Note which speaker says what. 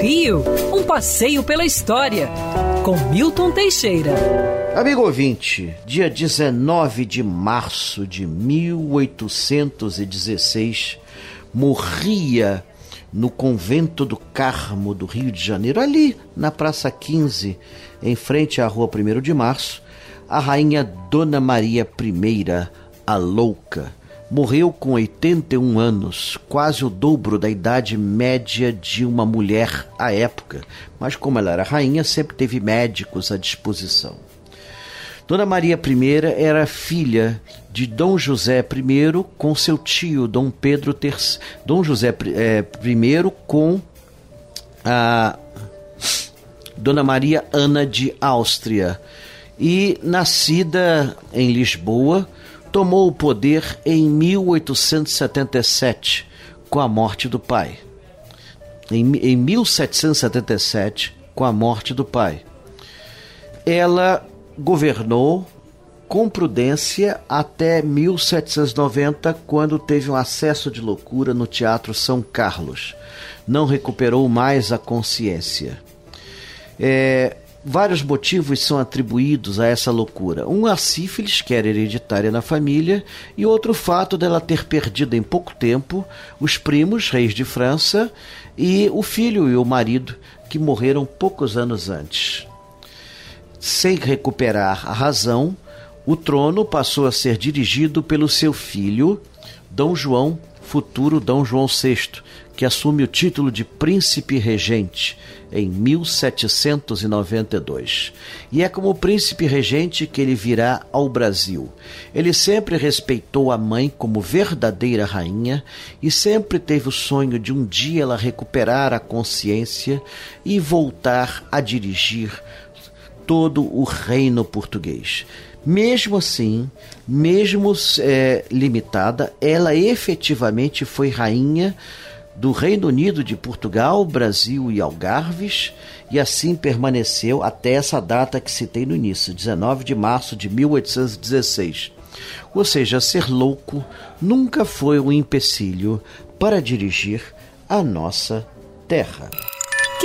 Speaker 1: Rio, um passeio pela história, com Milton Teixeira.
Speaker 2: Amigo ouvinte, dia 19 de março de 1816, morria no convento do Carmo do Rio de Janeiro, ali na Praça 15, em frente à Rua 1 de Março, a rainha Dona Maria I, a Louca morreu com 81 anos, quase o dobro da idade média de uma mulher à época, mas como ela era rainha, sempre teve médicos à disposição. Dona Maria I era filha de Dom José I com seu tio Dom Pedro III, Dom José eh, I com a Dona Maria Ana de Áustria e nascida em Lisboa, tomou o poder em 1877, com a morte do pai. Em, em 1777, com a morte do pai. Ela governou com prudência até 1790, quando teve um acesso de loucura no Teatro São Carlos. Não recuperou mais a consciência. É, Vários motivos são atribuídos a essa loucura. Um, a sífilis, que era hereditária na família, e outro, o fato dela ter perdido em pouco tempo os primos, reis de França, e o filho e o marido, que morreram poucos anos antes. Sem recuperar a razão, o trono passou a ser dirigido pelo seu filho, Dom João, futuro Dom João VI, que assume o título de príncipe regente em 1792. E é como príncipe regente que ele virá ao Brasil. Ele sempre respeitou a mãe como verdadeira rainha e sempre teve o sonho de um dia ela recuperar a consciência e voltar a dirigir todo o reino português. Mesmo assim, mesmo é, limitada, ela efetivamente foi rainha do Reino Unido de Portugal, Brasil e Algarves, e assim permaneceu até essa data que citei no início, 19 de março de 1816. Ou seja, ser louco nunca foi um empecilho para dirigir a nossa terra.